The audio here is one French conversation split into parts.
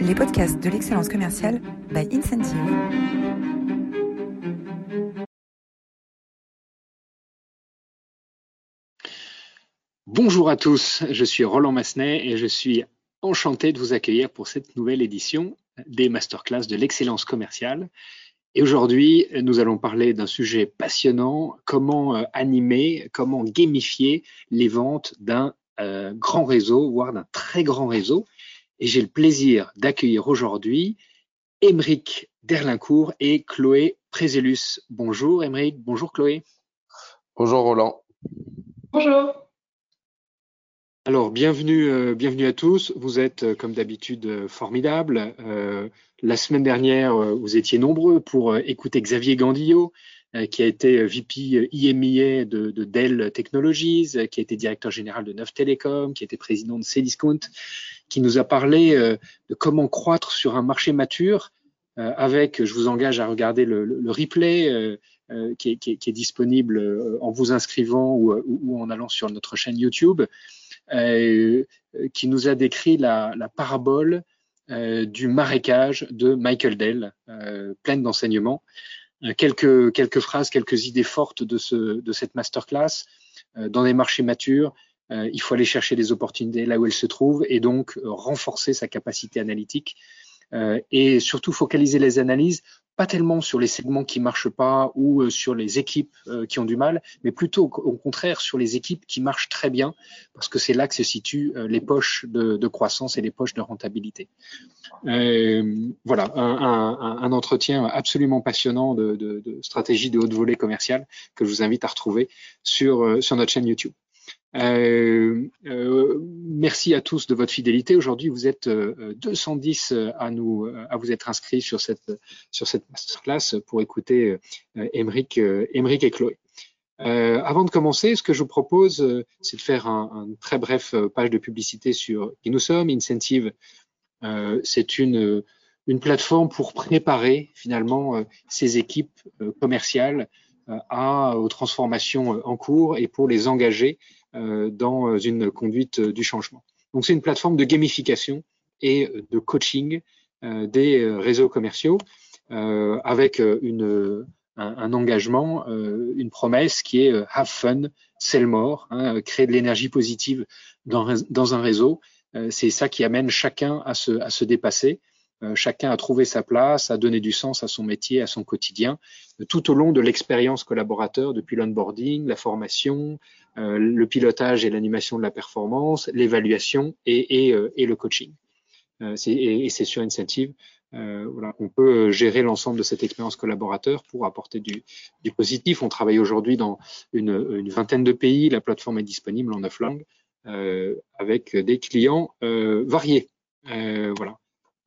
les podcasts de l'excellence commerciale by Incentive. Bonjour à tous, je suis Roland Massenet et je suis enchanté de vous accueillir pour cette nouvelle édition des masterclass de l'excellence commerciale. Et aujourd'hui, nous allons parler d'un sujet passionnant, comment euh, animer, comment gamifier les ventes d'un euh, grand réseau, voire d'un très grand réseau. Et j'ai le plaisir d'accueillir aujourd'hui Émeric Derlincourt et Chloé Prézelus. Bonjour Émeric, bonjour Chloé. Bonjour Roland. Bonjour. Alors, bienvenue, euh, bienvenue à tous. Vous êtes, euh, comme d'habitude, euh, formidables. la semaine dernière, vous étiez nombreux pour écouter Xavier Gandillot, qui a été VP IMIA de, de, Dell Technologies, qui a été directeur général de Neuf Télécom, qui a été président de Cdiscount, qui nous a parlé de comment croître sur un marché mature avec, je vous engage à regarder le, replay qui est, qui, est, disponible en vous inscrivant ou, en allant sur notre chaîne YouTube. Euh, qui nous a décrit la, parabole euh, du marécage de Michael Dell, euh, pleine d'enseignements. quelques, quelques phrases, quelques idées fortes de, ce, de cette masterclass. dans des marchés matures, il faut aller chercher les opportunités là où elles se trouvent et donc renforcer sa capacité analytique et surtout focaliser les analyses pas tellement sur les segments qui marchent pas ou euh, sur les équipes euh, qui ont du mal, mais plutôt au, contraire sur les équipes qui marchent très bien, parce que c'est là que se situent euh, les poches de, croissance et les poches de rentabilité. voilà, un, entretien absolument passionnant de, stratégie de haute volée commerciale que je vous invite à retrouver sur, sur notre chaîne YouTube. Euh, euh, merci à tous de votre fidélité. Aujourd'hui, vous êtes 210 euh, à nous à vous être inscrits sur cette sur cette masterclass pour écouter Émeric et Chloé. avant de commencer, ce que je vous propose, c'est de faire un, très bref page de publicité sur qui nous sommes. Incentive, c'est une une plateforme pour préparer finalement ces équipes commerciales à, aux transformations en cours et pour les engager euh, dans une conduite du changement. Donc c'est une plateforme de gamification et de coaching euh, des réseaux commerciaux euh, avec une, un, engagement, une promesse qui est have fun, sell more, hein, créer de l'énergie positive dans, dans un réseau. c'est ça qui amène chacun à se, à se dépasser euh, chacun a trouvé sa place, a donné du sens à son métier, à son quotidien, euh, tout au long de l'expérience collaborateur, depuis l'onboarding, la formation, euh, le pilotage et l'animation de la performance, l'évaluation et, et, et, le coaching. et, c'est sur Incentive voilà, qu'on peut gérer l'ensemble de cette expérience collaborateur pour apporter du, du positif. On travaille aujourd'hui dans une, une, vingtaine de pays. La plateforme est disponible en neuf langues avec des clients variés. voilà.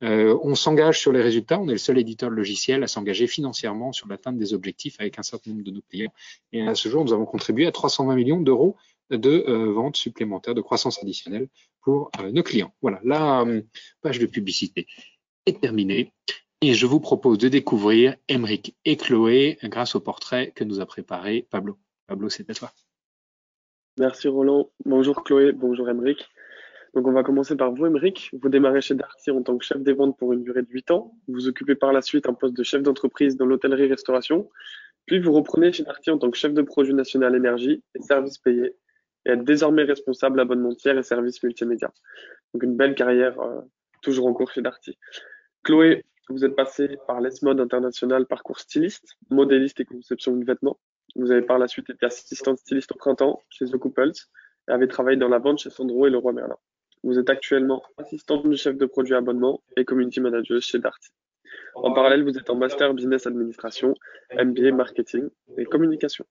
Euh, on s'engage sur les résultats. On est le seul éditeur logiciel à s'engager financièrement sur l'atteinte des objectifs avec un certain nombre de nos clients. Et à ce jour, nous avons contribué à 320 millions d'euros de euh, ventes supplémentaires, de croissance additionnelle pour euh, nos clients. Voilà, la page de publicité est terminée. Et je vous propose de découvrir Emeric et Chloé grâce au portrait que nous a préparé Pablo. Pablo, c'est à toi. Merci Roland. Bonjour Chloé, bonjour Emeric. Donc on va commencer par vous, Émeric. Vous démarrez chez Darty en tant que chef des ventes pour une durée de 8 ans. Vous occupez par la suite un poste de chef d'entreprise dans l'hôtellerie-restauration. Puis vous reprenez chez Darty en tant que chef de projet national énergie et services payés et êtes désormais responsable abonnementière et services multimédia. Donc une belle carrière euh, toujours en cours chez Darty. Chloé, vous êtes passée par l'ESMOD International Parcours Styliste, modéliste et conception de vêtements. Vous avez par la suite été assistante styliste au printemps chez The Couples et avez travaillé dans la vente chez Sandro et Leroy Merlin. Vous êtes actuellement assistante du chef de produit abonnement et community manager chez Darty. En parallèle, vous êtes en master business administration, MBA marketing et communication.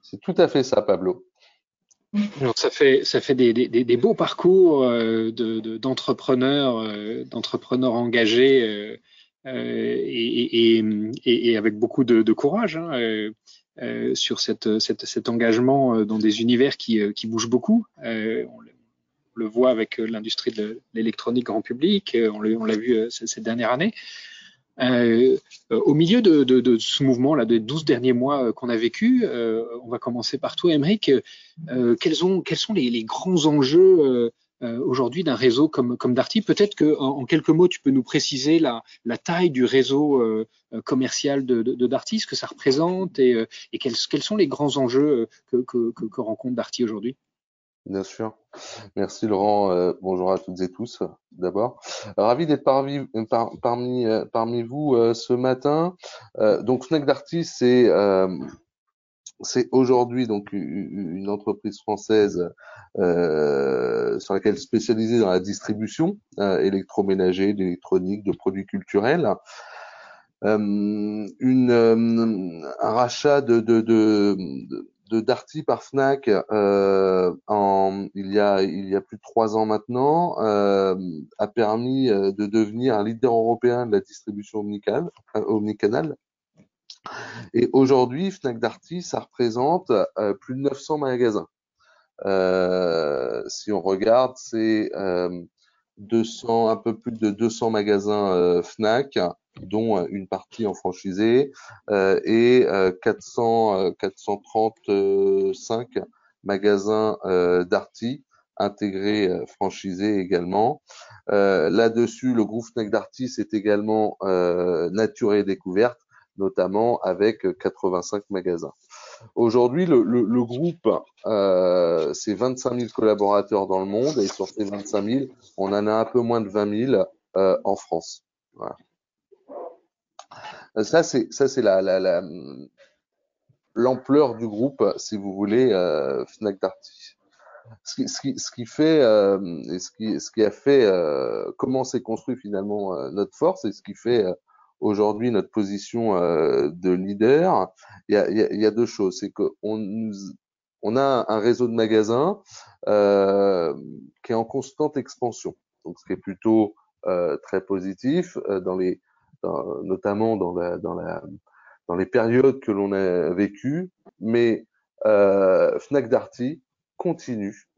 C'est tout à fait ça, Pablo. Alors ça fait ça fait des, des, beaux parcours euh, d'entrepreneurs euh, d'entrepreneurs engagés euh, et, et, avec beaucoup de, courage. Hein, euh, sur cette, cette, cet engagement euh, dans des univers qui, euh, qui bougent beaucoup. On le, voit avec l'industrie de l'électronique grand public, on l'a vu ces, dernières années. Euh, au milieu de, ce mouvement là, des 12 derniers mois qu'on a vécu, euh, on va commencer par toi, Émeric. Euh, quels, ont, quels sont les grands enjeux aujourd'hui d'un réseau comme, comme Darty. Peut-être que en, quelques mots, tu peux nous préciser la, la taille du réseau commercial de, de, de, Darty, ce que ça représente et, et quels, quels, sont les grands enjeux que, que, que, que rencontre Darty aujourd'hui? Bien sûr. Merci Laurent. Euh, bonjour à toutes et tous d'abord. Ravi d'être parmi, parmi, euh, parmi vous euh, ce matin. donc Fnac Darty, c'est c'est aujourd'hui donc une entreprise française sur laquelle spécialisée dans la distribution électroménager, d'électronique, de produits culturels. une, un rachat de, de, Darty par Fnac euh, il, y a, plus de trois ans maintenant euh, a permis euh, de devenir un leader européen de la distribution omnicanal. omnicanal. Et aujourd'hui, Fnac Darty, ça représente plus de 900 magasins. si on regarde, c'est 200, un peu plus de 200 magasins Fnac, dont euh, une partie en franchisé, euh, et 400, 435 euh, magasins Darty intégrés franchisés également. Là-dessus, le groupe Fnac Darty, c'est également Nature et Découverte, notamment avec 85 magasins. Aujourd'hui, le, groupe, euh, c'est 25 000 collaborateurs dans le monde et sur ces 25 000, on en a un peu moins de 20 000 euh, en France. Euh, ça, c'est l'ampleur du groupe, si vous voulez, euh, Fnac Darty. Ce qui, ce fait, euh, et ce qui, a fait, euh, comment s'est construit finalement euh, notre force et ce qui fait euh, aujourd'hui notre position de leader, il y a, y a, deux choses. C'est qu'on on a un réseau de magasins qui est en constante expansion. Donc, ce qui est plutôt très positif dans les notamment dans, la, dans, la, dans les périodes que l'on a vécues. Mais euh, Fnac Darty continue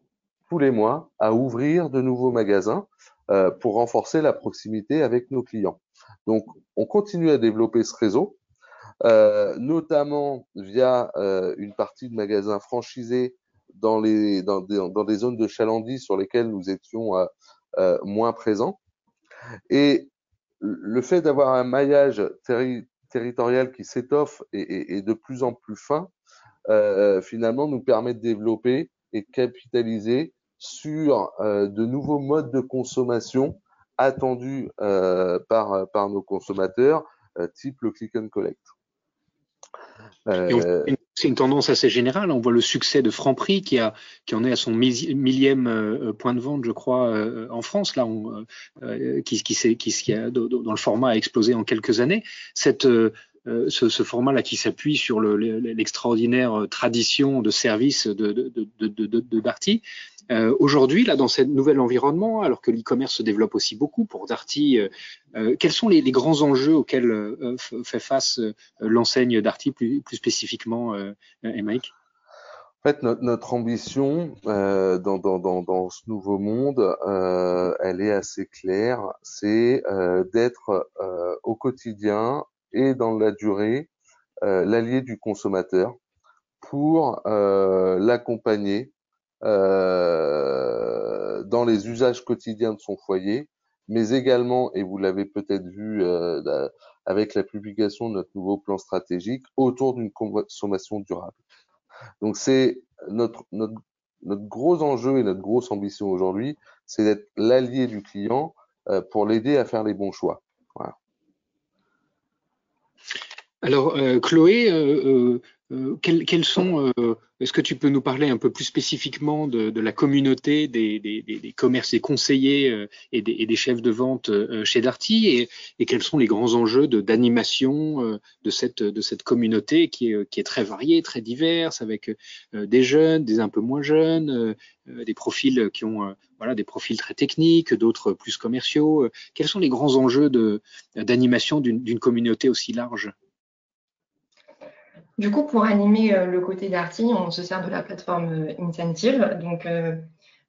tous les mois à ouvrir de nouveaux magasins euh, pour renforcer la proximité avec nos clients. Donc, on continue à développer ce réseau, euh, notamment via euh, une partie de magasins franchisés dans, les, dans, des, zones de chalandise sur lesquelles nous étions euh, moins présents. Et le fait d'avoir un maillage territorial qui s'étoffe et, de plus en plus fin, finalement, nous permet de développer et de capitaliser sur de nouveaux modes de consommation attendus euh, par, par nos consommateurs, type le click and collect. C'est une tendance assez générale. On voit le succès de Franprix qui, a, qui en est à son millième euh, point de vente, je crois, euh, en France, là, on, euh, qui, qui, qui, qui a, dans le format a explosé en quelques années. Cette, euh, ce, format-là qui s'appuie sur l'extraordinaire le, tradition de service de, Darty. Euh, Aujourd'hui, là, dans ce nouvel environnement, alors que l'e-commerce se développe aussi beaucoup pour Darty, euh, euh quels sont les, grands enjeux auxquels euh, fait face l'enseigne Darty plus, plus spécifiquement, euh, Emmerich en fait, notre, ambition euh, dans, ce nouveau monde, euh, elle est assez claire. C'est euh, d'être au quotidien et dans la durée euh, l'allié du consommateur pour euh, l'accompagner euh, dans les usages quotidiens de son foyer, mais également, et vous l'avez peut-être vu avec la publication de notre nouveau plan stratégique, autour d'une consommation durable. Donc c'est notre, notre, notre gros enjeu et notre grosse ambition aujourd'hui, c'est d'être l'allié du client pour l'aider à faire les bons choix. Voilà. Alors, euh, Chloé, euh, euh, quels, sont, est-ce que tu peux nous parler un peu plus spécifiquement de, la communauté des, des, des, commerces et conseillers et, des, chefs de vente chez Darty et, quels sont les grands enjeux d'animation de, cette, de cette communauté qui est, qui est très variée, très diverse, avec des jeunes, des un peu moins jeunes, des profils qui ont voilà, des profils très techniques, d'autres plus commerciaux. Quels sont les grands enjeux d'animation d'une communauté aussi large? Du coup, pour animer euh, le côté d'Arty, on se sert de la plateforme euh, Incentive. Donc, euh,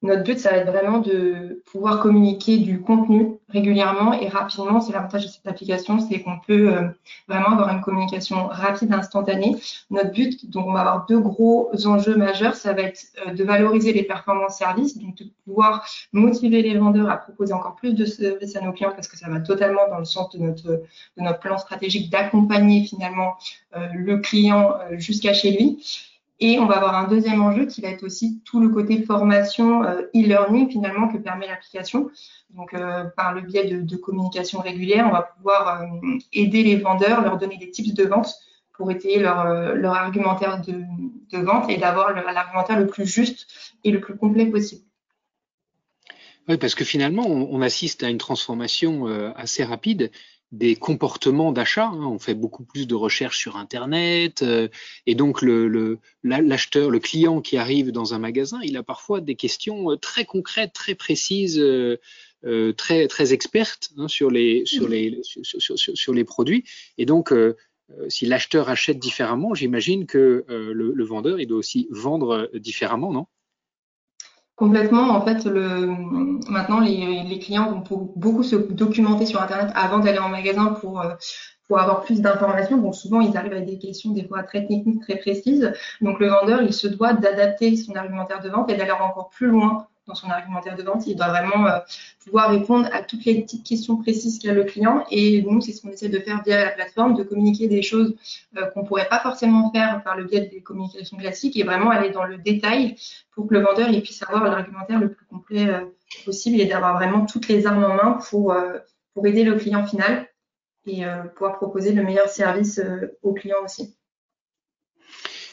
Notre but, ça va être vraiment de pouvoir communiquer du contenu régulièrement et rapidement. C'est l'avantage de cette application, c'est qu'on peut euh, vraiment avoir une communication rapide, instantanée. Notre but, donc on va avoir deux gros enjeux majeurs, ça va être euh, de valoriser les performances services, donc de pouvoir motiver les vendeurs à proposer encore plus de services à nos clients parce que ça va totalement dans le sens de notre, plan stratégique d'accompagner finalement euh, le client jusqu'à chez lui. Et on va avoir un deuxième enjeu qui va être aussi tout le côté formation euh, e-learning finalement que permet l'application. Donc euh, par le biais de, communication régulière, on va pouvoir euh, aider les vendeurs, leur donner des tips de vente pour étayer leur, argumentaire de, de, vente et d'avoir l'argumentaire le plus juste et le plus complet possible. Oui, parce que finalement, on assiste à une transformation assez rapide des comportements d'achat. Hein. On fait beaucoup plus de recherches sur Internet. Euh, et donc, le, l'acheteur, le, client qui arrive dans un magasin, il a parfois des questions euh, très concrètes, très précises, euh, très, très expertes hein, sur, les, sur, les, sur, les produits. Et donc, si l'acheteur achète différemment, j'imagine que le, le vendeur, il doit aussi vendre différemment, non? Complètement. En fait, le, maintenant, les, clients vont beaucoup se documenter sur Internet avant d'aller en magasin pour, euh, pour avoir plus d'informations. Bon, souvent, ils arrivent avec des questions des fois très techniques, très précises. Donc, le vendeur, il se doit d'adapter son argumentaire de vente et d'aller encore plus loin dans son argumentaire de vente. Il doit vraiment euh, pouvoir répondre à toutes les petites questions précises qu'a le client. Et nous, c'est ce qu'on essaie de faire via la plateforme, de communiquer des choses euh, qu'on pourrait pas forcément faire par le biais des communications classiques et vraiment aller dans le détail pour que le vendeur puisse avoir l'argumentaire le plus complet euh, possible et d'avoir vraiment toutes les armes en main pour, pour aider le client final et pouvoir proposer le meilleur service au client aussi.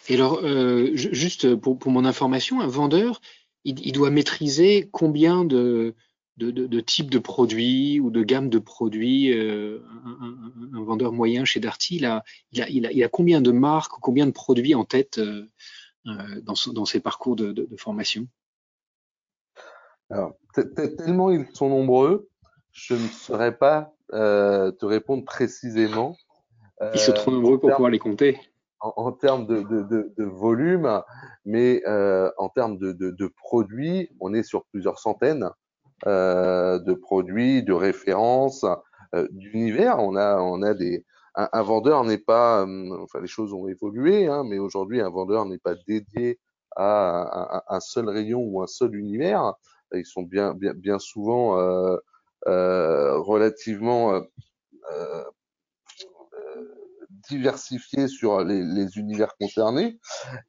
Et alors, juste pour mon information, un vendeur, il, doit maîtriser combien de, de, de, types de produits ou de gammes de produits euh, un, vendeur moyen chez Darty, il a, il, a, il, a, combien de marques, combien de produits en tête euh, euh, dans, dans, ses parcours de, formation? Alors, tellement ils sont nombreux, je ne saurais pas te répondre précisément. Ils sont trop nombreux pour pouvoir les compter en, termes de, de, de, volume, mais euh, en termes de, de, produits, on est sur plusieurs centaines euh, de produits, de références, euh, d'univers. On a, on a des, un, vendeur n'est pas, euh, enfin les choses ont évolué, hein, mais aujourd'hui un vendeur n'est pas dédié à un, un, seul rayon ou un seul univers. Ils sont bien, bien, bien souvent euh, euh, relativement diversifié sur les, les univers concernés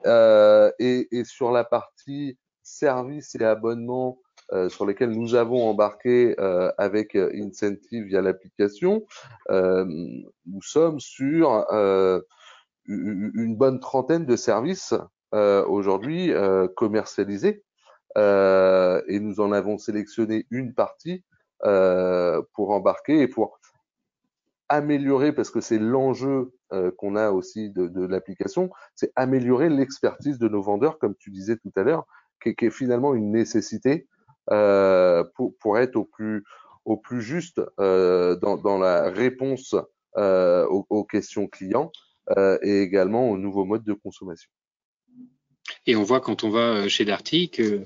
euh, et, et, sur la partie services et abonnements euh, sur lesquels nous avons embarqué euh, avec Incentive via l'application, euh, nous sommes sur euh, une bonne trentaine de services aujourd'hui commercialisés et nous en avons sélectionné une partie pour embarquer et pour améliorer, parce que c'est l'enjeu euh, qu'on a aussi de, l'application, c'est améliorer l'expertise de nos vendeurs, comme tu disais tout à l'heure, qui, est finalement une nécessité euh, pour, être au plus, au plus juste euh, dans, la réponse aux, questions clients et également aux nouveaux modes de consommation. Et on voit quand on va chez Darty que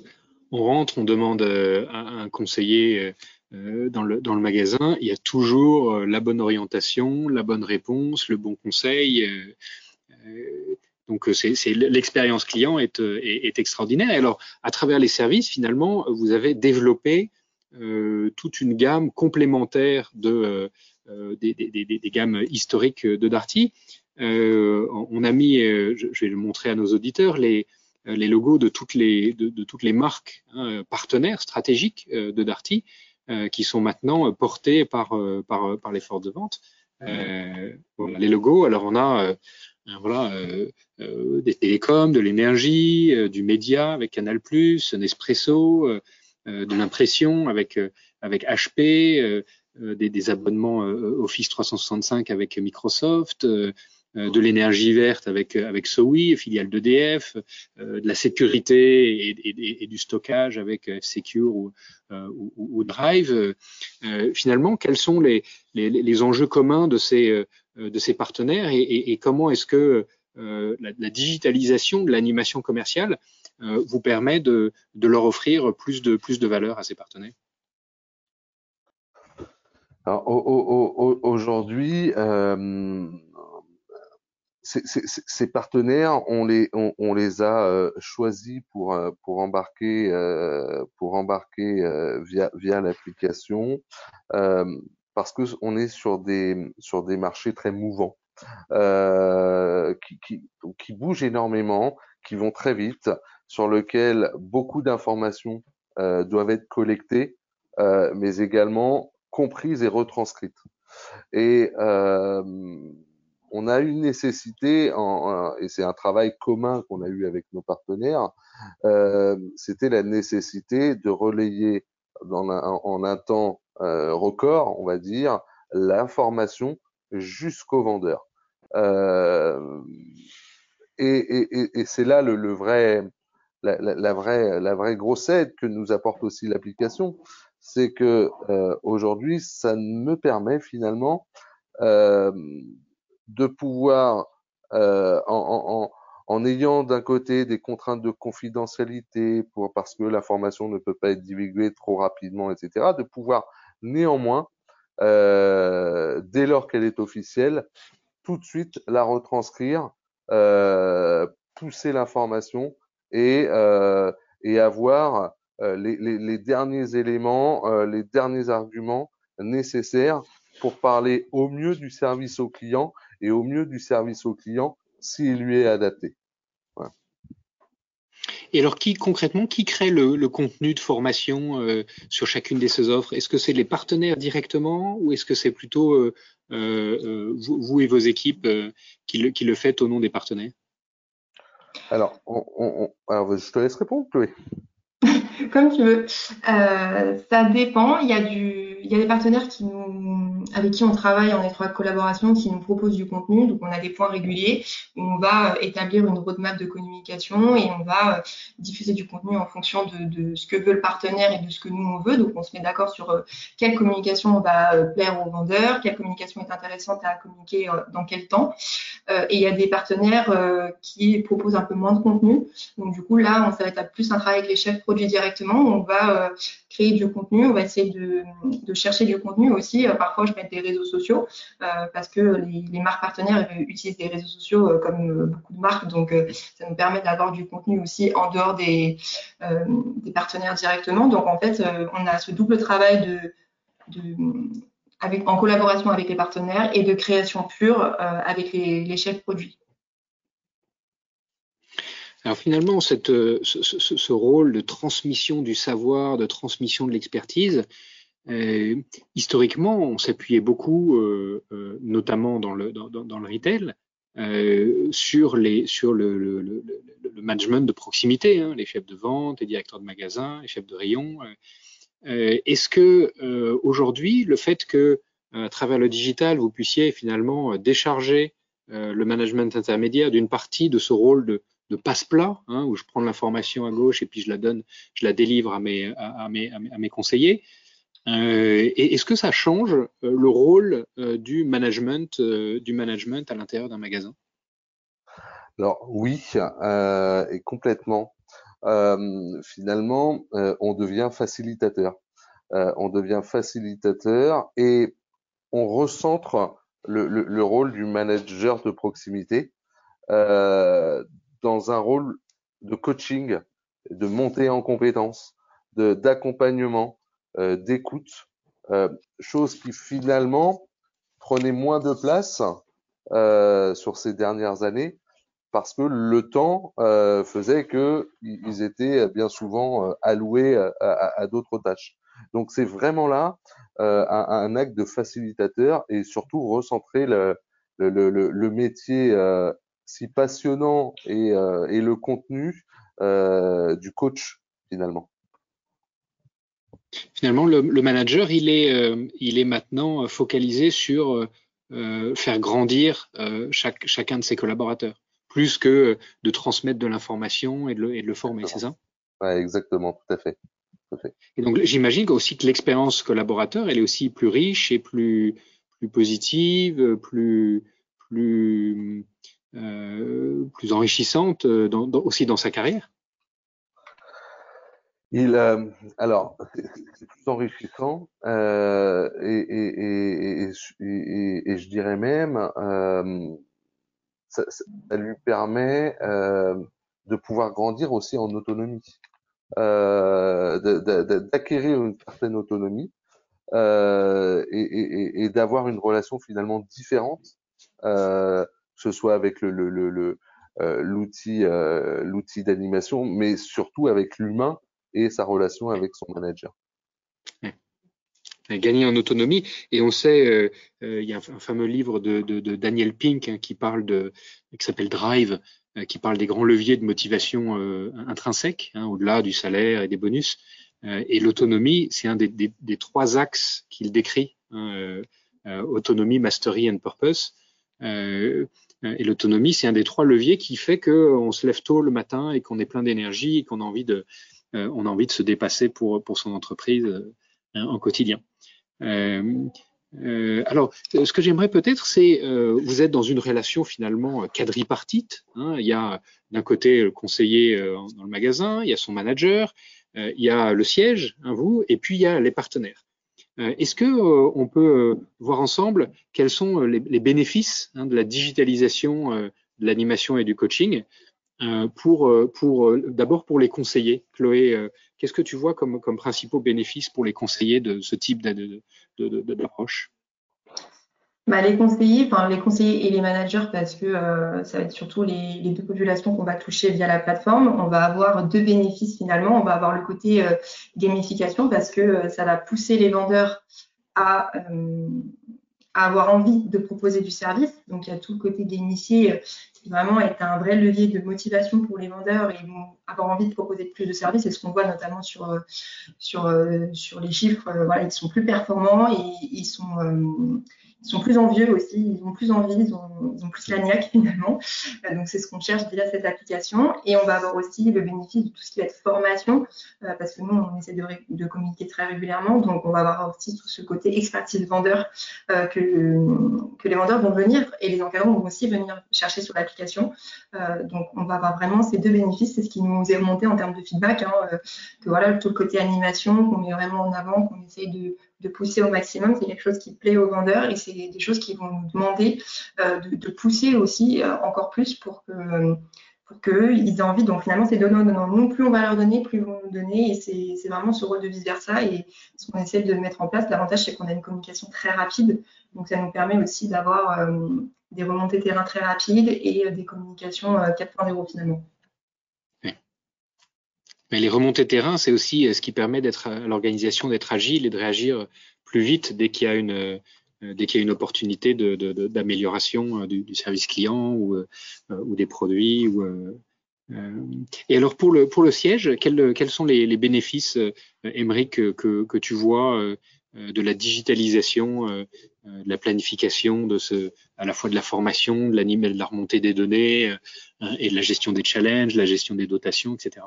on rentre, on demande à un conseiller euh, dans, le, magasin, il y a toujours euh, la bonne orientation, la bonne réponse, le bon conseil. Euh, donc l'expérience client est, est, est, extraordinaire. Alors à travers les services, finalement, vous avez développé toute une gamme complémentaire de des, gammes historiques de Darty. On a mis, je, vais le montrer à nos auditeurs, les, logos de toutes les, de toutes les marques hein, partenaires stratégiques de Darty. Euh, qui sont maintenant portés par, euh, par, par les forces de vente. Euh, voilà, les logos, alors on a voilà, des télécoms, de l'énergie, du média avec Canal+, Nespresso, de l'impression avec avec HP, des, des, abonnements Office 365 avec Microsoft, euh, de l'énergie verte avec avec SOWI, filiale d'EDF, euh, de la sécurité et, et, du stockage avec F-Secure ou, euh, Drive. finalement, quels sont les, les, les, enjeux communs de ces de ces partenaires et, comment est-ce que la, la, digitalisation de l'animation commerciale vous permet de, de, leur offrir plus de, plus de valeur à ces partenaires? Aujourd'hui, euh, ces partenaires, on les, on, on les a euh, choisis pour, euh, pour embarquer, euh, pour embarquer euh, via, via l'application parce que on est sur des, sur des marchés très mouvants, qui, qui, qui bougent énormément, qui vont très vite, sur lesquels beaucoup d'informations doivent être collectées, mais également comprises et retranscrites. Et euh, on a une nécessité, et c'est un travail commun qu'on a eu avec nos partenaires, euh, c'était la nécessité de relayer en un temps euh, record, on va dire, l'information jusqu'au vendeur. Euh, et, c'est là le, vrai, la, vraie, la vraie grosse aide que nous apporte aussi l'application, c'est que aujourd'hui, ça me permet finalement de pouvoir, euh, en, en, ayant d'un côté des contraintes de confidentialité pour parce que l'information ne peut pas être divulguée trop rapidement, etc., de pouvoir néanmoins, euh, dès lors qu'elle est officielle, tout de suite la retranscrire, euh, pousser l'information et, et avoir les, les, les, derniers éléments, les derniers arguments nécessaires pour parler au mieux du service au client et au mieux du service au client s'il lui est adapté. Voilà. Et alors, qui concrètement, qui crée le, le contenu de formation euh, sur chacune de ces offres? Est-ce que c'est les partenaires directement ou est-ce que c'est plutôt euh, euh, vous, vous, et vos équipes qui le, qui, le, faites au nom des partenaires? Alors, on, on, alors, je te laisse répondre, Chloé. Comme tu veux. Euh, ça dépend. Il y a du, il y a des partenaires avec qui on travaille en étroite collaboration, qui nous proposent du contenu. Donc, on a des points réguliers où on va établir une roadmap de communication et on va diffuser du contenu en fonction de, ce que veut le partenaire et de ce que nous on veut. Donc, on se met d'accord sur euh, quelle communication va euh, plaire aux vendeurs, quelle communication est intéressante à communiquer euh, dans quel temps. Et il y a des partenaires qui proposent un peu moins de contenu. Donc, du coup, là, on va être plus un travail avec les chefs produits directement. On va créer du contenu, on va essayer de, chercher du contenu aussi. parfois, je mets des réseaux sociaux parce que les, marques partenaires utilisent des réseaux sociaux comme beaucoup de marques. Donc, ça nous permet d'avoir du contenu aussi en dehors des, euh, partenaires directement. Donc en fait, euh, on a ce double travail de en collaboration avec les partenaires et de création pure euh, avec les, chefs produits. Alors finalement, cette, ce, rôle de transmission du savoir, de transmission de l'expertise, euh, historiquement, on s'appuyait beaucoup, euh, euh, notamment dans le, retail, euh, sur, le, management de proximité, hein, les chefs de vente, les directeurs de magasins, les chefs de rayon. Euh, euh Est-ce que euh, aujourd'hui, le fait que à travers le digital, vous puissiez finalement décharger le management intermédiaire d'une partie de ce rôle de, de passe-plat, hein, où je prends l'information à gauche et puis je la donne, je la délivre à mes, conseillers, euh, Est-ce que ça change euh, le rôle euh, du management, euh, du management à l'intérieur d'un magasin? Alors oui, euh, et complètement. Finalement, on devient facilitateur. on devient facilitateur et on recentre le, le, le rôle du manager de proximité dans un rôle de coaching, de montée en compétences, d'accompagnement, euh, d'écoute, euh, chose qui finalement prenait moins de place euh, sur ces dernières années parce que le temps euh, faisait que ils étaient bien souvent euh, alloués à, à, d'autres tâches. Donc c'est vraiment là euh, un, acte de facilitateur et surtout recentrer le, le, le, le métier euh, si passionnant et, et le contenu du coach finalement. Finalement, le, manager, il est, euh, il est maintenant focalisé sur euh, faire grandir euh, chaque, chacun de ses collaborateurs, plus que de transmettre de l'information et, de le, et de le former, c'est ça? Ouais, Exactement, tout à fait. Tout à fait. Et donc, j'imagine aussi que l'expérience collaborateur, elle est aussi plus riche et plus, plus positive, plus, plus, euh, plus enrichissante dans, dans, aussi dans sa carrière? Il, euh, alors, c'est plus enrichissant euh, et, et, et, et, je dirais même, euh, ça, lui permet euh, de pouvoir grandir aussi en autonomie, euh, d'acquérir une certaine autonomie euh, et, d'avoir une relation finalement différente, que ce soit avec l'outil d'animation, mais surtout avec l'humain et sa relation avec son manager. Gagner en autonomie. Et on sait, euh, euh, il y a un, fameux livre de, de, de Daniel Pink hein, qui parle de, qui s'appelle Drive, euh, qui parle des grands leviers de motivation intrinsèque, hein, au-delà du salaire et des bonus. et l'autonomie, c'est un des, des, des, trois axes qu'il décrit hein, autonomie, mastery and purpose. et l'autonomie, c'est un des trois leviers qui fait qu'on se lève tôt le matin et qu'on est plein d'énergie et qu'on a envie de, euh, on a envie de se dépasser pour, pour son entreprise euh, en quotidien. Euh, alors, ce que j'aimerais peut-être, c'est, vous êtes dans une relation finalement quadripartite. Hein, il y a d'un côté le conseiller dans le magasin, il y a son manager, il y a le siège, hein, vous, et puis il y a les partenaires. Est-ce que on peut voir ensemble quels sont les, bénéfices de la digitalisation de l'animation et du coaching euh, pour, euh, pour euh, d'abord pour les conseillers. Chloé, qu'est-ce que tu vois comme, principaux bénéfices pour les conseillers de ce type d'approche? Bah, les conseillers, les conseillers et les managers, parce que ça va être surtout les, les deux populations qu'on va toucher via la plateforme. On va avoir deux bénéfices finalement. On va avoir le côté gamification parce que ça va pousser les vendeurs à avoir envie de proposer du service. Donc, il y a tout le côté d'initier qui vraiment est un vrai levier de motivation pour les vendeurs et avoir envie de proposer plus de services. C'est ce qu'on voit notamment sur, euh, sur, euh, sur les chiffres. Euh, voilà, ils sont plus performants et ils sont, ils sont plus envieux aussi, ils ont plus envie, ils ont, plus la finalement. Euh, donc c'est ce qu'on cherche via cette application. Et on va avoir aussi le bénéfice de tout ce qui va être formation, euh, parce que nous, on essaie de, communiquer très régulièrement. Donc on va avoir aussi tout ce côté expertise vendeur euh, que, les vendeurs vont venir et les encadrants vont aussi venir chercher sur l'application. Donc on va avoir vraiment ces deux bénéfices. C'est ce qui nous est remonté en termes de feedback, hein, que voilà, tout le côté animation qu'on met vraiment en avant, qu'on essaye de de pousser au maximum. C'est quelque chose qui plaît aux vendeurs et c'est des choses qui vont nous demander euh, de, pousser aussi euh, encore plus pour que pour qu'ils aient envie. Donc finalement, c'est donnant, donnant. Nous, plus on va leur donner, plus ils vont nous donner. Et c'est vraiment ce rôle de vice-versa. Et ce qu'on essaie de mettre en place, l'avantage, c'est qu'on a une communication très rapide. Donc ça nous permet aussi d'avoir euh, des remontées terrain très rapides et des communications 4.0 euh, finalement. Mais les remontées terrain, c'est aussi euh, ce qui permet d'être à l'organisation d'être agile et de réagir plus vite dès qu'il y a une euh, dès qu'il y a une opportunité d'amélioration euh, du, service client ou, des produits. Et alors pour le siège, quels, sont les, bénéfices, Émeric, que, tu vois de la digitalisation, de la planification, de ce, à la fois de la formation, de de la remontée des données et de la gestion des challenges, la gestion des dotations, etc.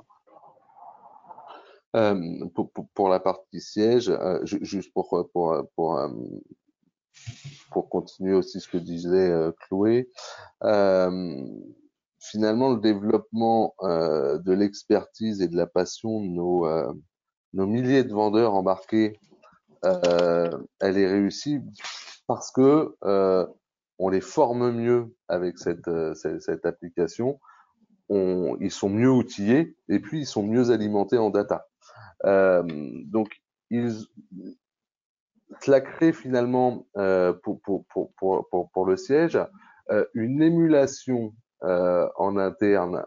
Euh, pour, pour, pour, la partie siège, euh, juste pour, pour, pour, euh, pour continuer aussi ce que disait Chloé, finalement, le développement de l'expertise et de la passion de nos, nos milliers de vendeurs embarqués, elle est réussie parce que on les forme mieux avec cette, cette, application. On, ils sont mieux outillés et puis ils sont mieux alimentés en data. Euh, donc, ils, cela crée finalement euh, pour, pour, pour, pour, le siège euh, une émulation en interne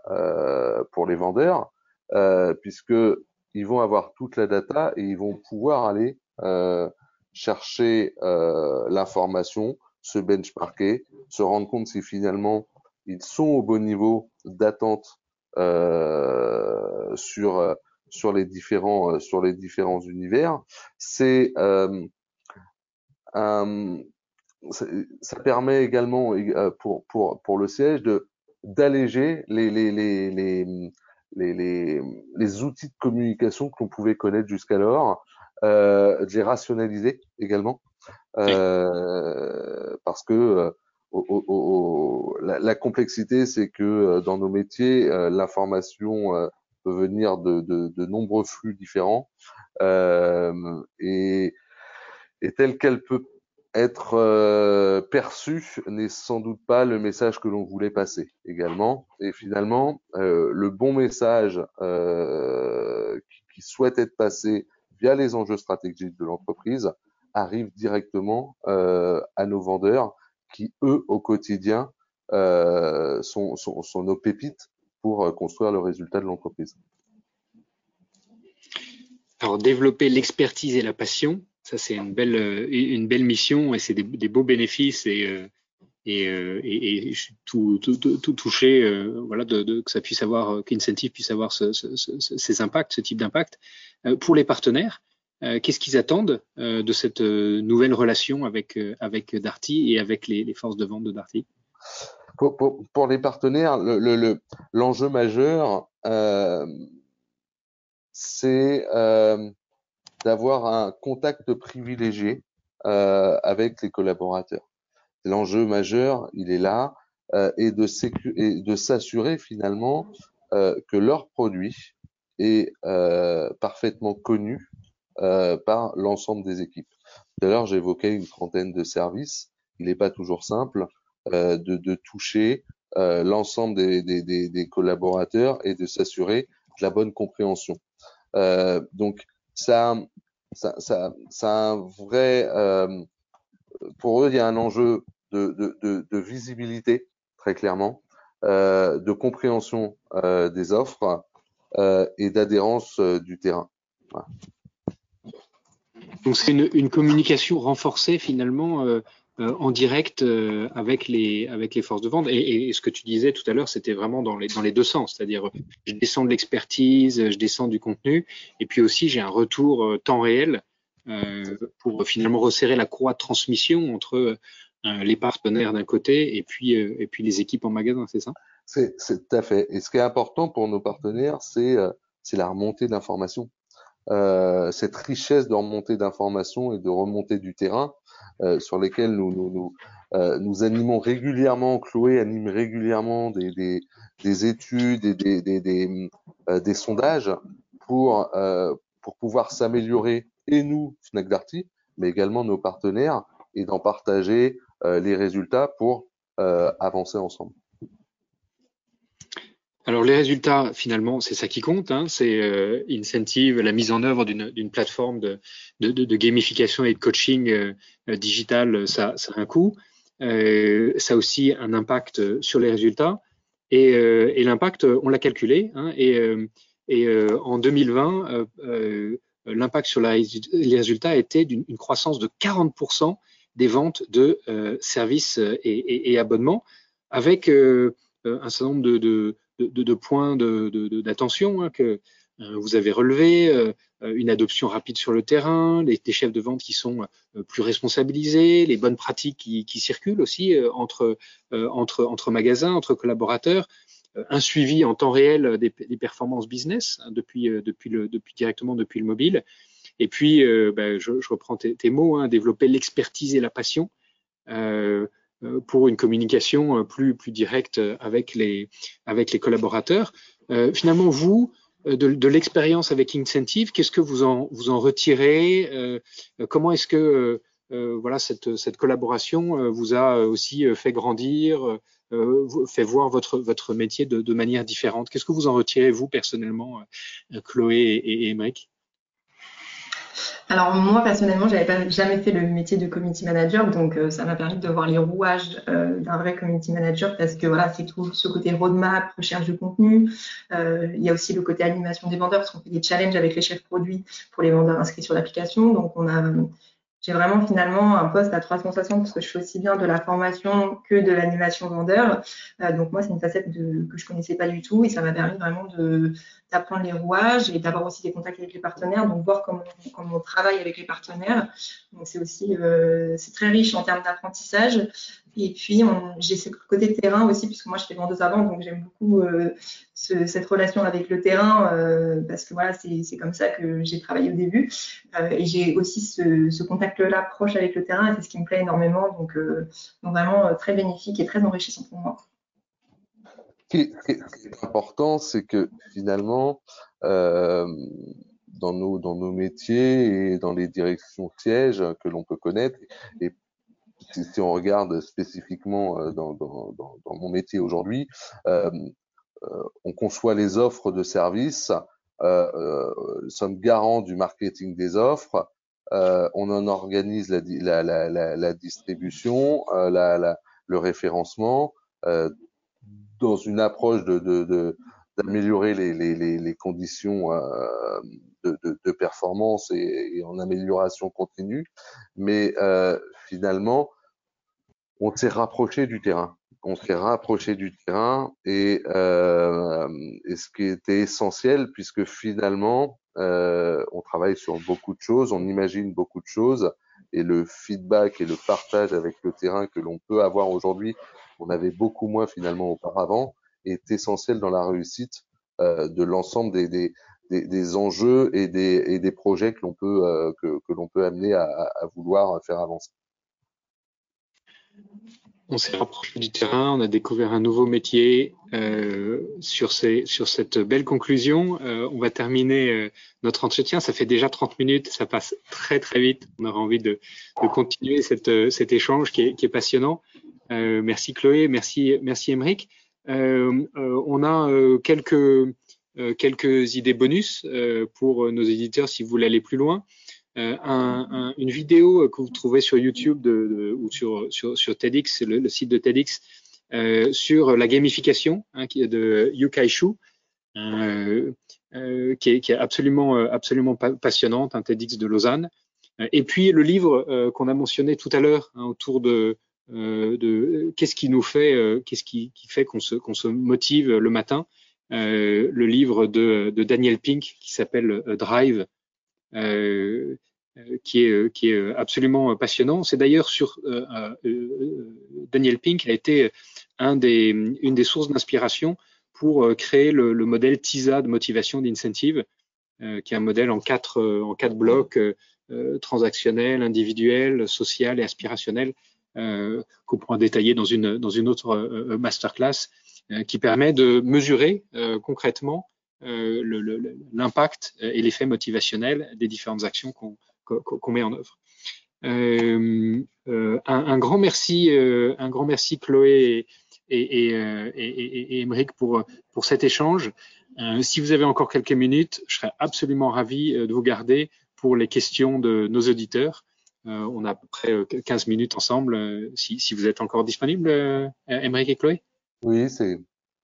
pour les vendeurs, puisque ils vont avoir toute la data et ils vont pouvoir aller chercher l'information, se benchmarker, se rendre compte si finalement ils sont au bon niveau d'attente sur sur les différents euh, sur les différents univers. C'est euh, ça permet également euh, pour pour pour le siège de d'alléger les les les les les, les, les outils de communication que l'on pouvait connaître jusqu'alors, euh, de les rationaliser également, euh, parce que au, au, la, la, complexité, c'est que dans nos métiers, l'information peut venir de, nombreux flux différents et, et telle qu'elle peut être euh, perçue n'est sans doute pas le message que l'on voulait passer également. Et finalement, euh, le bon message euh, qui, qui, souhaite être passé via les enjeux stratégiques de l'entreprise arrive directement à nos vendeurs qui, eux, au quotidien, sont nos pépites pour construire le résultat de l'entreprise. Alors, développer l'expertise et la passion, ça, c'est une belle, euh, une belle mission et c'est des, beaux bénéfices et, euh, et, euh, et, je suis tout, tout, touché, voilà, que ça puisse avoir, qu'Incentive puisse avoir ce, ce, ce, ces impacts, ce type d'impact. pour les partenaires, qu'est-ce qu'ils attendent de cette nouvelle relation avec, avec Darty et avec les forces de vente de Darty? Pour, pour, pour, les partenaires, l'enjeu le, le, majeur, euh, c'est euh, d'avoir un contact privilégié euh, avec les collaborateurs. L'enjeu majeur, il est là, euh, et de, de s'assurer finalement euh, que leur produit est euh, parfaitement connu par l'ensemble des équipes. Tout à l'heure, j'évoquais une trentaine de services. Il n'est pas toujours simple de, de, toucher l'ensemble des, des, des, des, collaborateurs et de s'assurer de la bonne compréhension. donc, ça, ça, ça, ça un vrai, euh, pour eux, il y a un enjeu de, de, de, visibilité, très clairement, euh, de compréhension euh, des offres euh, et d'adhérence euh, du terrain. Voilà. Donc c'est une, une, communication renforcée finalement euh, en direct euh, avec les avec les forces de vente. Et, et, ce que tu disais tout à l'heure, c'était vraiment dans les dans les deux sens, c'est-à-dire je descends de l'expertise, je descends du contenu, et puis aussi j'ai un retour euh, temps réel euh, pour finalement resserrer la croix de transmission entre euh, les partenaires d'un côté et puis et puis les équipes en magasin, c'est ça? C'est tout à fait. Et ce qui est important pour nos partenaires, c'est la remontée d'informations. Euh, cette richesse de remontée d'informations et de remontée du terrain euh, sur lesquels nous, euh, nous, animons régulièrement, Chloé anime régulièrement des, des, des études et des, des, des, des sondages pour, pour pouvoir s'améliorer, et nous, Fnac Darty, mais également nos partenaires, et d'en partager les résultats pour avancer ensemble. Alors les résultats, finalement, c'est ça qui compte. Hein, c'est euh, incentive, la mise en œuvre d'une plateforme de, de, de, gamification et de coaching euh, digital, ça, ça, a un coût. Euh, ça a aussi un impact sur les résultats. Et, et l'impact, on l'a calculé. Hein, et, et en 2020, l'impact sur les résultats était d'une croissance de 40% des ventes de services et, et, et, abonnements, avec un certain nombre de, de de, points d'attention hein, que euh, vous avez relevés, euh, une adoption rapide sur le terrain, les, chefs de vente qui sont euh, plus responsabilisés, les bonnes pratiques qui, circulent aussi entre, magasins, entre collaborateurs, un suivi en temps réel des, performances business hein, depuis, directement depuis le mobile. Et puis, ben, je, reprends tes, mots, hein, développer l'expertise et la passion. Euh, euh, pour une communication euh, plus, plus directe avec les, avec les collaborateurs. Euh, finalement, vous, de, de l'expérience avec Incentive, qu'est-ce que vous en, vous en retirez euh, Comment est-ce que euh, voilà, cette, cette collaboration vous a aussi fait grandir, fait voir votre, votre métier de, de manière différente? Qu'est-ce que vous en retirez, vous, personnellement, Chloé et, et alors moi personnellement, j'avais pas jamais fait le métier de community manager, donc euh, ça m'a permis de voir les rouages euh, d'un vrai community manager parce que voilà, c'est tout ce côté roadmap, recherche de contenu. Euh, il y a aussi le côté animation des vendeurs parce qu'on fait des challenges avec les chefs produits pour les vendeurs inscrits sur l'application. Donc on a j'ai vraiment finalement un poste à 360 parce que je fais aussi bien de la formation que de l'animation vendeur. Euh, donc moi, c'est une facette de, que je connaissais pas du tout et ça m'a permis vraiment d'apprendre les rouages et d'avoir aussi des contacts avec les partenaires, donc voir comment, comment on travaille avec les partenaires. Donc c'est aussi euh, c'est très riche en termes d'apprentissage. Et puis j'ai ce côté terrain aussi puisque moi je fais vendeuse avant, donc j'aime beaucoup euh, ce, cette relation avec le terrain euh, parce que voilà c'est comme ça que j'ai travaillé au début euh, et j'ai aussi ce, contact-là proche avec le terrain et c'est ce qui me plaît énormément. Donc, donc vraiment très bénéfique et très enrichissant pour moi. ce qui est important, c'est que finalement, dans nos dans nos métiers et dans les directions sièges que l'on peut connaître, si, on regarde spécifiquement euh, dans, mon métier aujourd'hui, euh, euh, on conçoit les offres de services, sommes garants du marketing des offres, on en organise la, distribution, le référencement, dans une approche de, d'améliorer les, conditions de, performance et, en amélioration continue. Mais finalement, on s'est rapproché du terrain. On s'est rapproché du terrain et, euh, ce qui était essentiel puisque finalement, euh, on travaille sur beaucoup de choses, on imagine beaucoup de choses et le feedback et le partage avec le terrain que l'on peut avoir aujourd'hui, on avait beaucoup moins finalement auparavant est essentiel dans la réussite euh, de l'ensemble des, des, des, enjeux et des, des projets que l'on peut, que, peut amener à, vouloir faire avancer. On s'est rapproché du terrain, on a découvert un nouveau métier. Euh, sur, cette belle conclusion, euh, on va terminer euh, notre entretien. Ça fait déjà 30 minutes, ça passe très très vite. On aura envie de, continuer cet échange qui est, passionnant. merci Chloé, merci, merci Émeric. On a quelques, quelques idées bonus pour nos éditeurs si vous voulez aller plus loin. Un, un, une vidéo que vous trouvez sur YouTube de, de, ou sur, sur, sur TEDx, le, le, site de TEDx, euh, sur la gamification hein, qui est de Yukai Shu, euh, euh, qui, est, qui, est, absolument, absolument passionnante, un TEDx de Lausanne. Et puis le livre qu'on a mentionné tout à l'heure hein, autour de, euh, de qu'est-ce qui nous fait, euh, qu'est-ce qui, qui, fait qu'on se, qu'on se motive le matin. Euh, le livre de, de, Daniel Pink qui s'appelle Drive, qui est, qui est absolument passionnant. C'est d'ailleurs sur Daniel Pink, a été un des, une des sources d'inspiration pour créer le, le, modèle TISA de motivation d'incentive, qui est un modèle en quatre, en quatre blocs transactionnel, individuel, social et aspirationnel, euh, qu'on pourra détailler dans une, dans une autre euh, masterclass, euh, qui permet de mesurer concrètement l'impact et l'effet motivationnel des différentes actions qu'on qu met en œuvre. Euh, euh, un, un, grand merci, euh, un grand merci Chloé et, et, et, et Émeric pour, pour cet échange. si vous avez encore quelques minutes, je serais absolument ravi de vous garder pour les questions de nos auditeurs. Euh, on a à peu près 15 euh, minutes ensemble, euh, si, si vous êtes encore disponible, Émeric et Chloé? Oui, c'est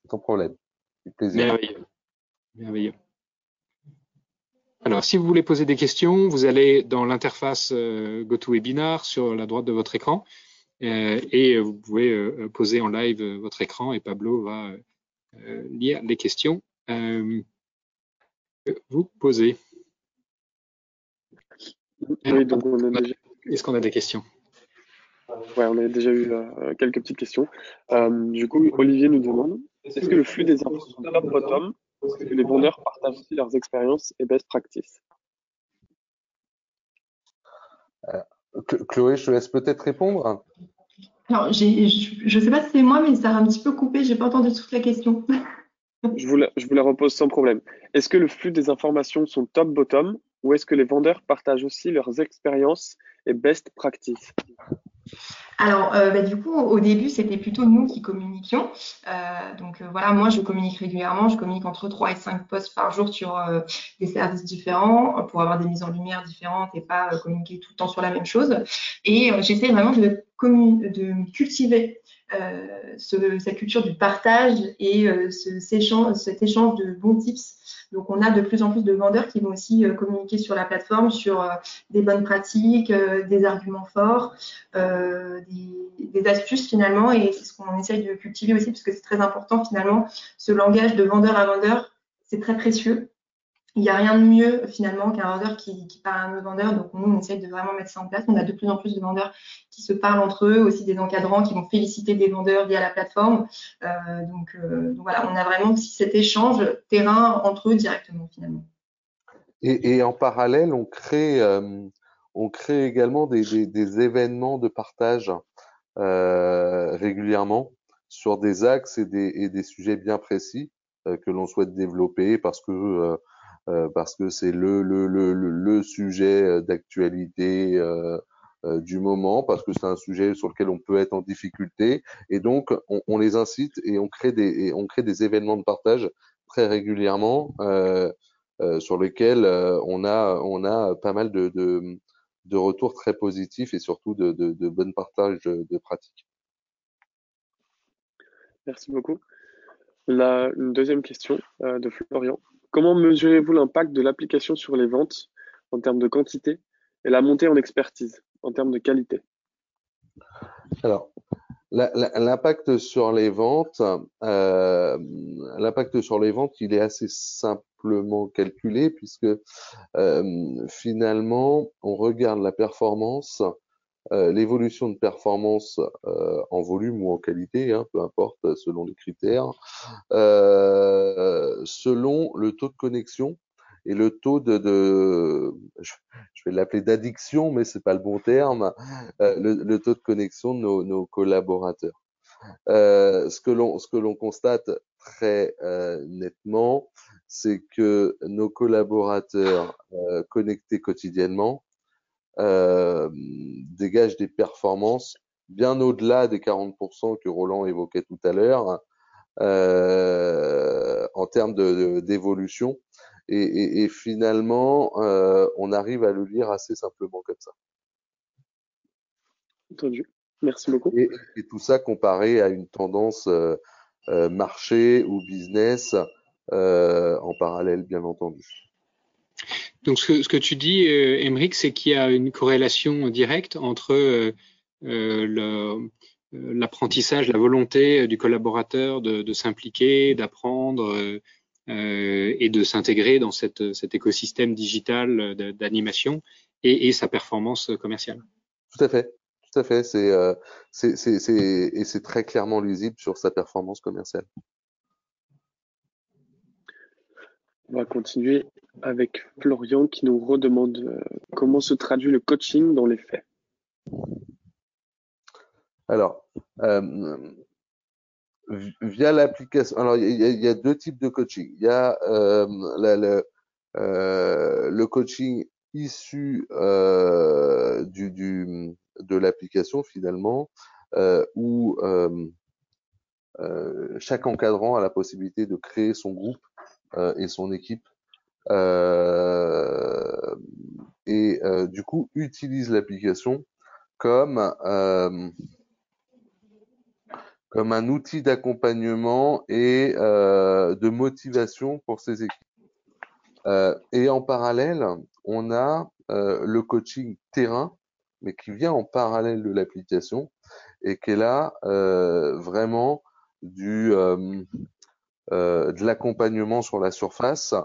ton problème. plaisir. Merveilleux. Merveilleux. Alors, si vous voulez poser des questions, vous allez dans l'interface GoToWebinar sur la droite de votre écran et vous pouvez poser en live votre écran et Pablo va lire les questions que vous posez. Oui, donc on a déjà est-ce qu'on a des questions? Ouais, on a déjà eu euh, quelques petites questions. Euh, du coup, Olivier nous demande est-ce que le flux des infos top bottom, les vendeurs partagent aussi leurs expériences et best practices euh, Chloé, je te laisse peut-être répondre. Alors, je ne sais pas si c'est moi, mais ça a un petit peu coupé. J'ai pas entendu toute la question. je, vous la, je vous la repose sans problème. Est-ce que le flux des informations sont top-bottom ou est-ce que les vendeurs partagent aussi leurs expériences et best practices? Alors, euh, bah, du coup, au début, c'était plutôt nous qui communiquions. Euh, donc, euh, voilà, moi, je communique régulièrement. Je communique entre 3 et 5 posts par jour sur euh, des services différents pour avoir des mises en lumière différentes et pas communiquer tout le temps sur la même chose. Et j'essaie vraiment de, de cultiver ce, cette culture du partage et échange, cet échange de bons tips donc, on a de plus en plus de vendeurs qui vont aussi euh, communiquer sur la plateforme sur euh, des bonnes pratiques, euh, des arguments forts, des, des, astuces finalement. Et c'est ce qu'on essaye de cultiver aussi parce que c'est très important finalement. Ce langage de vendeur à vendeur, c'est très précieux il n'y a rien de mieux finalement qu'un vendeur qui, parle à un autre vendeur. Donc nous, on essaye de vraiment mettre ça en place. On a de plus en plus de vendeurs qui se parlent entre eux, aussi des encadrants qui vont féliciter des vendeurs via la plateforme. Euh, donc, euh, donc, voilà, on a vraiment aussi cet échange terrain entre eux directement finalement. Et, en parallèle, on crée, euh, on crée également des, événements de partage régulièrement. sur des axes et des, et des sujets bien précis que l'on souhaite développer parce que parce que c'est le, le, le, le, sujet d'actualité du moment, parce que c'est un sujet sur lequel on peut être en difficulté, et donc on, on les incite et on crée des et on crée des événements de partage très régulièrement euh, euh, sur lesquels euh, on a on a pas mal de, de, de retours très positifs et surtout de, de, de bonnes partages de, pratiques. Merci beaucoup. La, une deuxième question de Florian. Comment mesurez-vous l'impact de l'application sur les ventes en termes de quantité et la montée en expertise en termes de qualité? Alors, L'impact sur les ventes, euh, l'impact sur les ventes, il est assez simplement calculé puisque euh, finalement, on regarde la performance, euh, l'évolution de performance euh, en volume ou en qualité, hein, peu importe, selon les critères, euh, selon le taux de connexion et le taux de, de je, vais l'appeler d'addiction, mais c'est pas le bon terme, euh, le, le, taux de connexion de nos, nos collaborateurs. Euh, ce que l'on ce que l'on constate très euh, nettement, c'est que nos collaborateurs euh, connectés quotidiennement euh, dégagent des performances bien au-delà des 40% que Roland évoquait tout à l'heure euh, en termes d'évolution. De, et, et, et finalement, euh, on arrive à le lire assez simplement comme ça. Entendu. Merci beaucoup. Et, et tout ça comparé à une tendance euh, euh, marché ou business euh, en parallèle, bien entendu. Donc, ce que, ce que tu dis, Émeric, c'est qu'il y a une corrélation directe entre l'apprentissage, la volonté du collaborateur de, de s'impliquer, d'apprendre, euh, et de s'intégrer dans cette, cet écosystème digital d'animation et, et, sa performance commerciale. Tout à fait, tout à fait. C'est euh, c'est et c'est très clairement lisible sur sa performance commerciale. On va continuer avec Florian qui nous redemande euh, comment se traduit le coaching dans les faits. Alors, euh, via l'application. Alors, il y, a, deux types de coaching. Il y a euh, le, coaching issu de l'application finalement, où chaque encadrant a la possibilité de créer son groupe et son équipe. Et du coup, utilise l'application comme comme un outil d'accompagnement et euh, de motivation pour ses équipes. Euh, et en parallèle, on a euh, le coaching terrain, mais qui vient en parallèle de l'application et qui est là euh, vraiment du euh, euh, de l'accompagnement sur la surface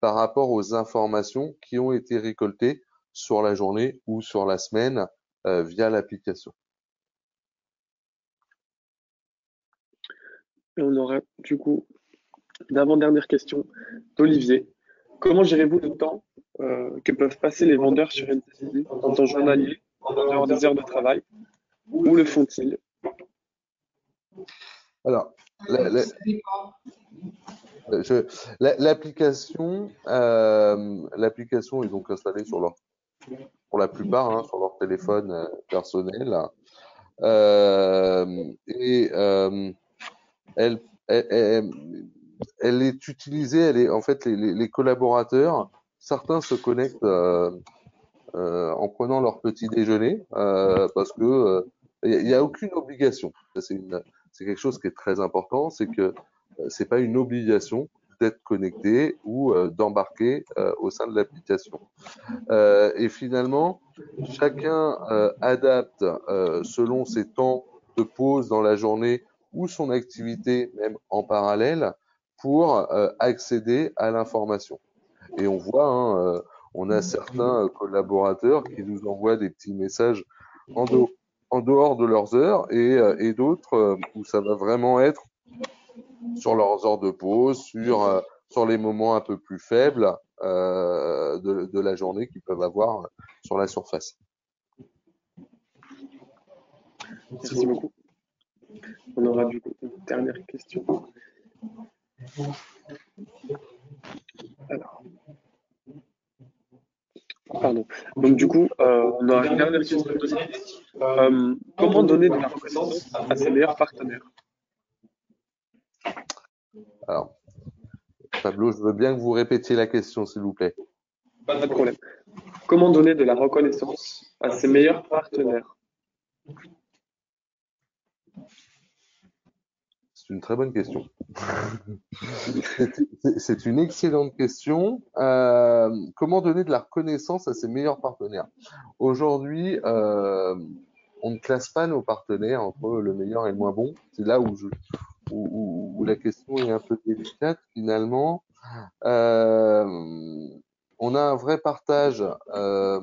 par rapport aux informations qui ont été récoltées sur la journée ou sur la semaine via l'application. Et on aura du coup d'avant-dernière question d'Olivier. Comment gérez-vous le temps euh, que peuvent passer les vendeurs sur NTCD en temps journalier, en dehors des heures de travail? Où le font-ils? Alors, l'application, euh, l'application est donc installée sur leur, pour la plupart, hein, sur leur téléphone euh, personnel. Euh, et euh, elle, elle, est utilisée, elle est en fait les, collaborateurs, certains se connectent euh, euh, en prenant leur petit déjeuner euh, parce que il euh, n'y a, a, aucune obligation. C'est quelque chose qui est très important, c'est que euh, c'est pas une obligation d'être connecté ou euh, d'embarquer au sein de l'application. et finalement, chacun adapte selon ses temps de pause dans la journée ou son activité même en parallèle pour euh, accéder à l'information. Et on voit, hein, euh, on a certains collaborateurs qui nous envoient des petits messages en, dehors de leurs heures euh, et d'autres où ça va vraiment être sur leurs heures de pause, sur, sur les moments un peu plus faibles de, de la journée qu'ils peuvent avoir sur la surface. Merci beaucoup. On aura une dernière question. Alors. Pardon. Donc du coup, euh, on a une dernière question. Euh, comment donner de la reconnaissance à ses meilleurs partenaires? Alors, Pablo, je veux bien que vous répétiez la question, s'il vous plaît. Pas de problème. Comment donner de la reconnaissance à ses meilleurs partenaires? C'est une très bonne question. C'est une excellente question. Euh, comment donner de la reconnaissance à ses meilleurs partenaires? Aujourd'hui, euh, on ne classe pas nos partenaires entre le meilleur et le moins bon. C'est là où, je, où, où, la question est un peu délicate finalement. Euh, on a un vrai partage euh,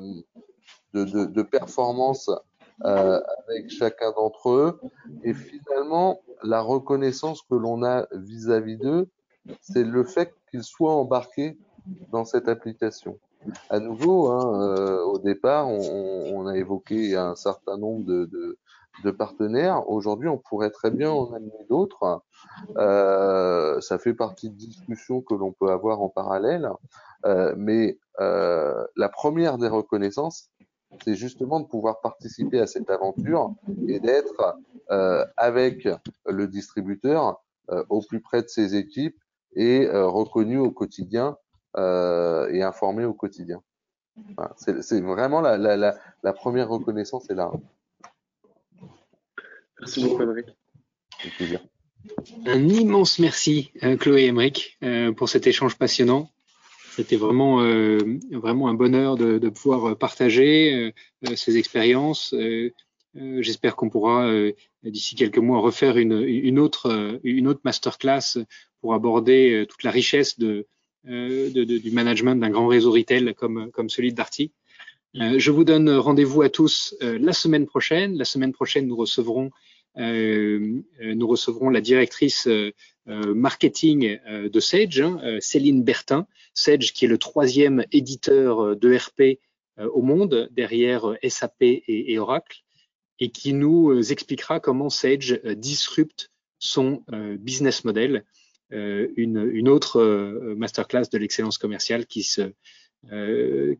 de, de, de performance euh, avec chacun d'entre eux. Et finalement, la reconnaissance que l'on a vis-à-vis d'eux, c'est le fait qu'ils soient embarqués dans cette application. À nouveau, hein, euh, au départ, on, on, a évoqué un certain nombre de, de, de partenaires. Aujourd'hui, on pourrait très bien en amener d'autres. Euh, ça fait partie de discussions que l'on peut avoir en parallèle. Euh, mais euh, la première des reconnaissances, c'est justement de pouvoir participer à cette aventure et d'être euh, avec le distributeur euh, au plus près de ses équipes et euh, reconnu au quotidien et informé au quotidien. C'est vraiment la, la, la, la, première reconnaissance est là. Merci beaucoup, Émeric. Un immense merci, Chloé et Émeric, pour cet échange passionnant. C'était vraiment, euh, vraiment un bonheur de, de pouvoir partager euh, ces expériences. Euh, J'espère qu'on pourra d'ici quelques mois refaire une, une, autre, une autre masterclass pour aborder toute la richesse de, de, de du management d'un grand réseau retail comme, comme celui de Darty. Je vous donne rendez-vous à tous la semaine prochaine. La semaine prochaine, nous recevrons euh, nous recevrons la directrice euh, marketing euh, de Sage, hein, Céline Bertin. Sage qui est le troisième éditeur d'ERP au monde derrière SAP et, Oracle et qui nous expliquera comment Sage disrupte son business model. Une, autre masterclass de l'excellence commerciale qui se euh,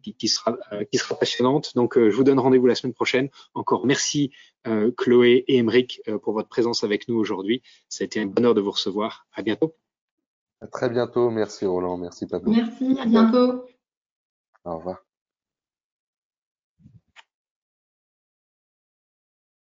qui, qui, sera, euh, qui sera passionnante. Donc, euh, je vous donne rendez-vous la semaine prochaine. Encore merci Chloé et Emeric pour votre présence avec nous aujourd'hui. Ça a été un bonheur de vous recevoir. À bientôt. À très bientôt. Merci Roland. Merci Pablo. Merci. À bientôt. Au revoir.